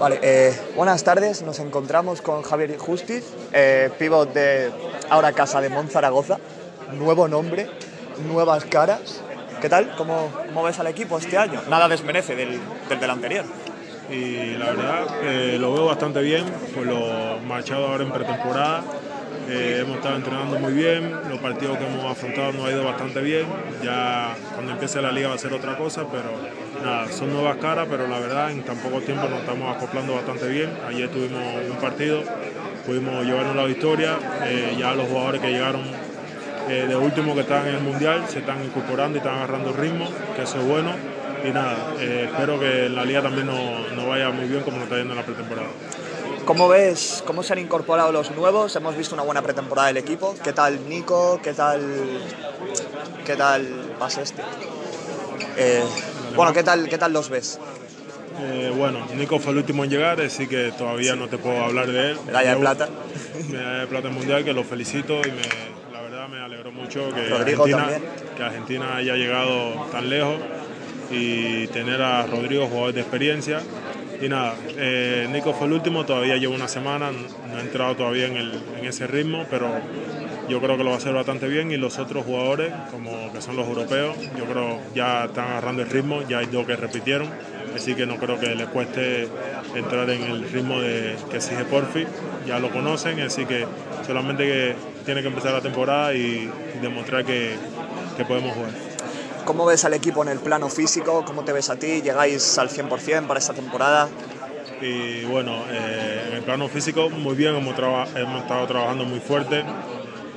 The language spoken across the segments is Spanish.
Vale, eh, buenas tardes. Nos encontramos con Javier Justiz, eh, pivot de ahora Casa de Monzaragoza. Nuevo nombre, nuevas caras. ¿Qué tal? ¿Cómo, cómo ves al equipo este año? Nada desmerece del, del, anterior. Y la verdad eh, lo veo bastante bien, por lo marchado ahora en pretemporada. Eh, hemos estado entrenando muy bien, los partidos que hemos afrontado nos ha ido bastante bien. Ya cuando empiece la liga va a ser otra cosa, pero nada, son nuevas caras, pero la verdad en tan poco tiempo nos estamos acoplando bastante bien. Ayer tuvimos un partido, pudimos llevarnos la victoria, eh, ya los jugadores que llegaron eh, de último que están en el Mundial se están incorporando y están agarrando ritmo, que eso es bueno. Y nada, espero que la liga también nos no vaya muy bien como nos está yendo en la pretemporada. ¿Cómo ves cómo se han incorporado los nuevos? Hemos visto una buena pretemporada del equipo. ¿Qué tal Nico? ¿Qué tal qué tal más este? Eh, bueno, ¿qué tal, ¿qué tal los ves? Eh, bueno, Nico fue el último en llegar, así que todavía no te puedo hablar de él. Medalla de plata. Medalla de plata mundial, que lo felicito y me, la verdad me alegró mucho que Argentina, que Argentina haya llegado tan lejos y tener a Rodrigo, jugador de experiencia. Y nada, eh, Nico fue el último, todavía lleva una semana, no ha entrado todavía en, el, en ese ritmo, pero yo creo que lo va a hacer bastante bien y los otros jugadores, como que son los europeos, yo creo ya están agarrando el ritmo, ya hay dos que repitieron, así que no creo que les cueste entrar en el ritmo de, que exige Porfi, ya lo conocen, así que solamente que tiene que empezar la temporada y, demostrar que podemos jugar. ¿Cómo ves al equipo en el plano físico? ¿Cómo te ves a ti? ¿Llegáis al 100% para esta temporada? Y bueno, eh, en el plano físico muy bien, hemos, estado trabajando muy fuerte.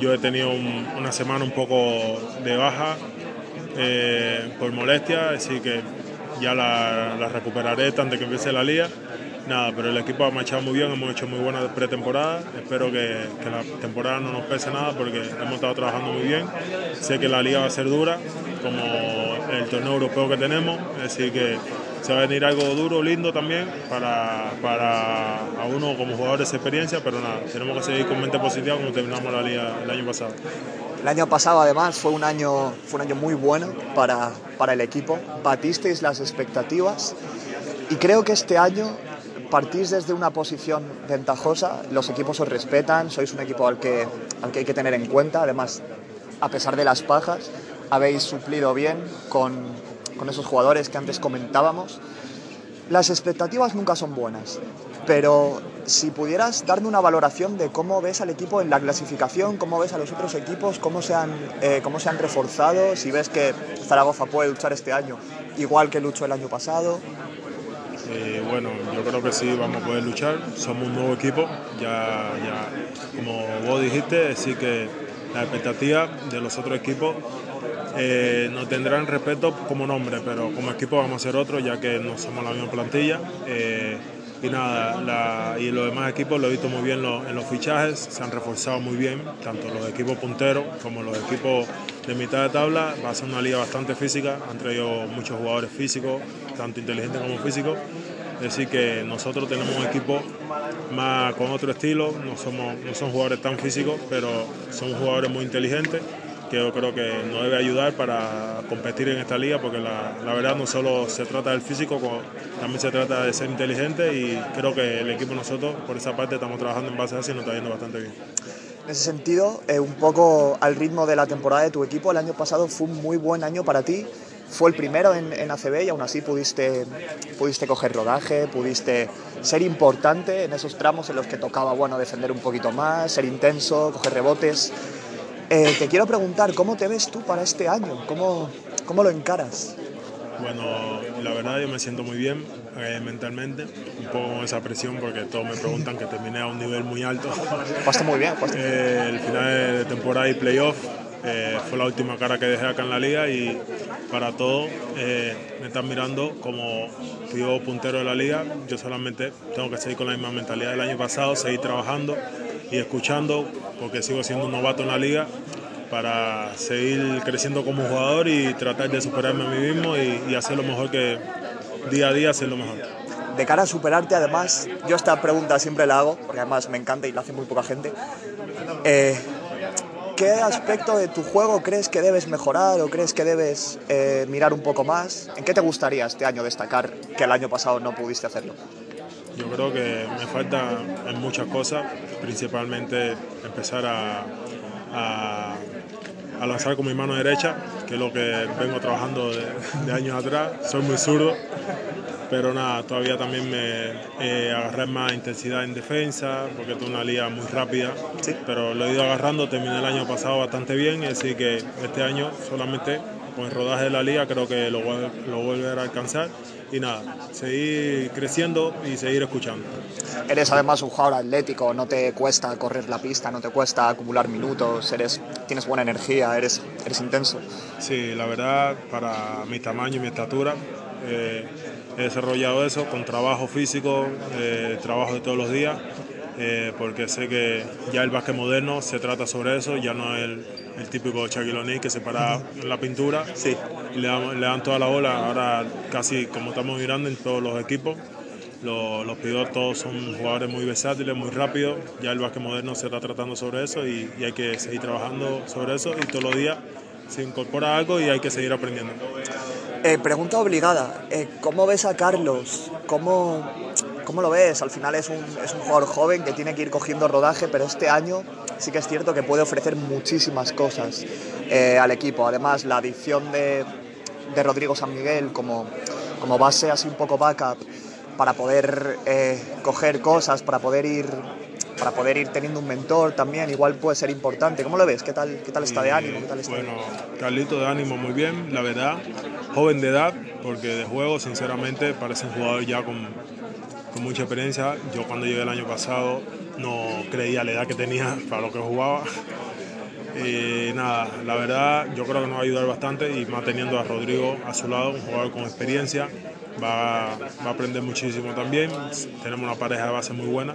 Yo he tenido un, una semana un poco de baja eh, por molestia, así que ya la, la, recuperaré antes que empiece la liga. Nada, pero el equipo ha marchado muy bien, hemos hecho muy buena pretemporada. Espero que, la temporada no nos pese nada porque hemos estado trabajando muy bien. Sé que la liga va a ser dura, como el torneo europeo que tenemos, así que se va a venir algo duro, lindo también para, para a uno como jugador de esa experiencia, pero nada, tenemos que seguir con mente positiva como terminamos la liga el año pasado. El año pasado además fue un año, fue un año muy bueno para, para el equipo, batisteis las expectativas y creo que este año partís desde una posición ventajosa, los equipos os respetan, sois un equipo al que, al que hay que tener en cuenta, además, a pesar de las pajas, habéis suplido bien con, con esos jugadores que antes comentábamos. Las expectativas nunca son buenas, pero si pudieras darme una valoración de cómo ves al equipo en la clasificación, cómo ves a los otros equipos, cómo se han, eh, cómo se han reforzado, si ves que Zaragoza puede luchar este año igual que luchó el año pasado. Eh, bueno, yo creo que sí vamos a poder luchar. Somos un nuevo equipo, ya, ya como vos dijiste, así que la expectativa de los otros equipos eh, nos tendrán respeto como nombre, pero como equipo vamos a ser otro, ya que no somos la misma plantilla. Eh, y nada, y los demás equipos lo he visto muy bien en los fichajes, se han reforzado muy bien, tanto los equipos punteros como los equipos de mitad de tabla. Va a ser una liga bastante física, han traído muchos jugadores físicos, tanto inteligentes como físicos. Así que nosotros tenemos un equipo más con otro estilo, no, somos, no son jugadores tan físicos, pero son jugadores muy inteligentes que yo creo que nos debe ayudar para competir en esta liga, porque la, la, verdad no solo se trata del físico, también se trata de ser inteligente y creo que el equipo nosotros, por esa parte, estamos trabajando en base a eso y nos está yendo bastante bien. En ese sentido, eh, un poco al ritmo de la temporada de tu equipo, el año pasado fue un muy buen año para ti, fue el primero en, en ACB y aún así pudiste, pudiste coger rodaje, pudiste ser importante en esos tramos en los que tocaba bueno, defender un poquito más, ser intenso, coger rebotes. Eh, te quiero preguntar, ¿cómo te ves tú para este año? ¿Cómo, cómo lo encaras? Bueno, la verdad yo me siento muy bien eh, mentalmente, un poco con esa presión porque todos me preguntan que terminé a un nivel muy alto. Pasaste muy bien. Pasaste. Eh, el final de temporada y playoff eh, fue la última cara que dejé acá en la liga y para todos eh, me están mirando como yo puntero de la liga. Yo solamente tengo que seguir con la misma mentalidad del año pasado, seguir trabajando y escuchando, porque sigo siendo un novato en la liga, para seguir creciendo como jugador y tratar de superarme a mí mismo y, hacer lo mejor que día a día, hacer lo mejor. De cara a superarte, además, yo esta pregunta siempre la hago, porque además me encanta y la hace muy poca gente. Eh, ¿Qué aspecto de tu juego crees que debes mejorar o crees que debes eh, mirar un poco más? ¿En qué te gustaría este año destacar que el año pasado no pudiste hacerlo? Yo creo que me falta en muchas cosas, principalmente empezar a, a, lanzar con mi mano derecha, que es lo que vengo trabajando de, de años atrás. Soy muy zurdo pero nada, todavía también me eh, agarré más intensidad en defensa, porque es una liga muy rápida, sí. pero lo he ido agarrando, terminé el año pasado bastante bien, así que este año solamente con el rodaje de la liga creo que lo, lo volveré a alcanzar y nada, seguir creciendo y seguir escuchando. Eres además un jugador atlético, no te cuesta correr la pista, no te cuesta acumular minutos, eres, tienes buena energía, eres, eres intenso. Sí, la verdad, para mi tamaño y mi estatura, eh, he desarrollado eso con trabajo físico, eh, trabajo de todos los días, eh, porque sé que ya el básquet moderno se trata sobre eso, ya no es el, típico Shaquille que se para en la pintura sí. y le dan, toda la bola. Ahora casi como estamos mirando en todos los equipos, los, los todos son jugadores muy versátiles, muy rápidos. Ya el básquet moderno se está tratando sobre eso y, y hay que seguir trabajando sobre eso y todos los días se incorpora algo y hay que seguir aprendiendo. Eh, pregunta obligada, eh, ¿cómo ves a Carlos? ¿Cómo, ¿Cómo, lo ves? Al final es un, es un, jugador joven que tiene que ir cogiendo rodaje, pero este año sí que es cierto que puede ofrecer muchísimas cosas eh, al equipo. Además, la adición de, de, Rodrigo San Miguel como, como base, así un poco backup, para poder eh, coger cosas, para poder ir para poder ir teniendo un mentor también, igual puede ser importante. ¿Cómo lo ves? ¿Qué tal, qué tal está de ánimo? ¿Qué tal está bueno, Carlito de ánimo muy bien, la verdad. Joven de edad, porque de juego, sinceramente, parece un jugador ya con, mucha experiencia. Yo cuando llegué el año pasado no creía la edad que tenía para lo que jugaba. Nada, la verdad yo creo que nos va a ayudar bastante y más teniendo a Rodrigo a su lado, un jugador con experiencia, va, va, a aprender muchísimo también. Tenemos una pareja de base muy buena.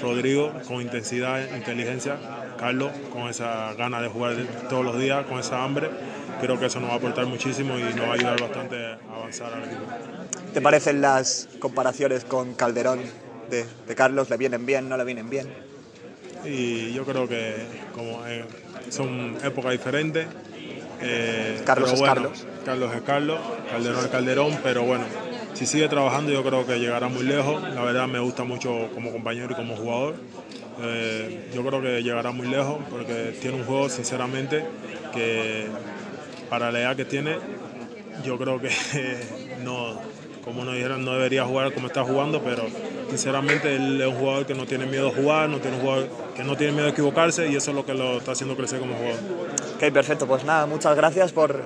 Rodrigo con intensidad, inteligencia. Carlos con esa gana de jugar todos los días, con esa hambre. Creo que eso nos va a aportar muchísimo y nos va a ayudar bastante avanzar. ¿Te parecen las comparaciones con Calderón de, de Carlos? ¿Le vienen bien, no le vienen bien? Y yo creo que como eh, son épocas diferentes. Eh, Carlos es Carlos. Carlos es Carlos, Calderón es Calderón, pero bueno, si sigue trabajando yo creo que llegará muy lejos. La verdad me gusta mucho como compañero y como jugador. Eh, yo creo que llegará muy lejos porque tiene un juego sinceramente que para la edad que tiene yo creo que no, como nos dijeron, no debería jugar como está jugando, pero sinceramente él es un jugador que no tiene miedo a jugar, no tiene un jugador que no tiene miedo a equivocarse y eso es lo que lo está haciendo crecer como jugador. Ok, perfecto. Pues nada, muchas gracias por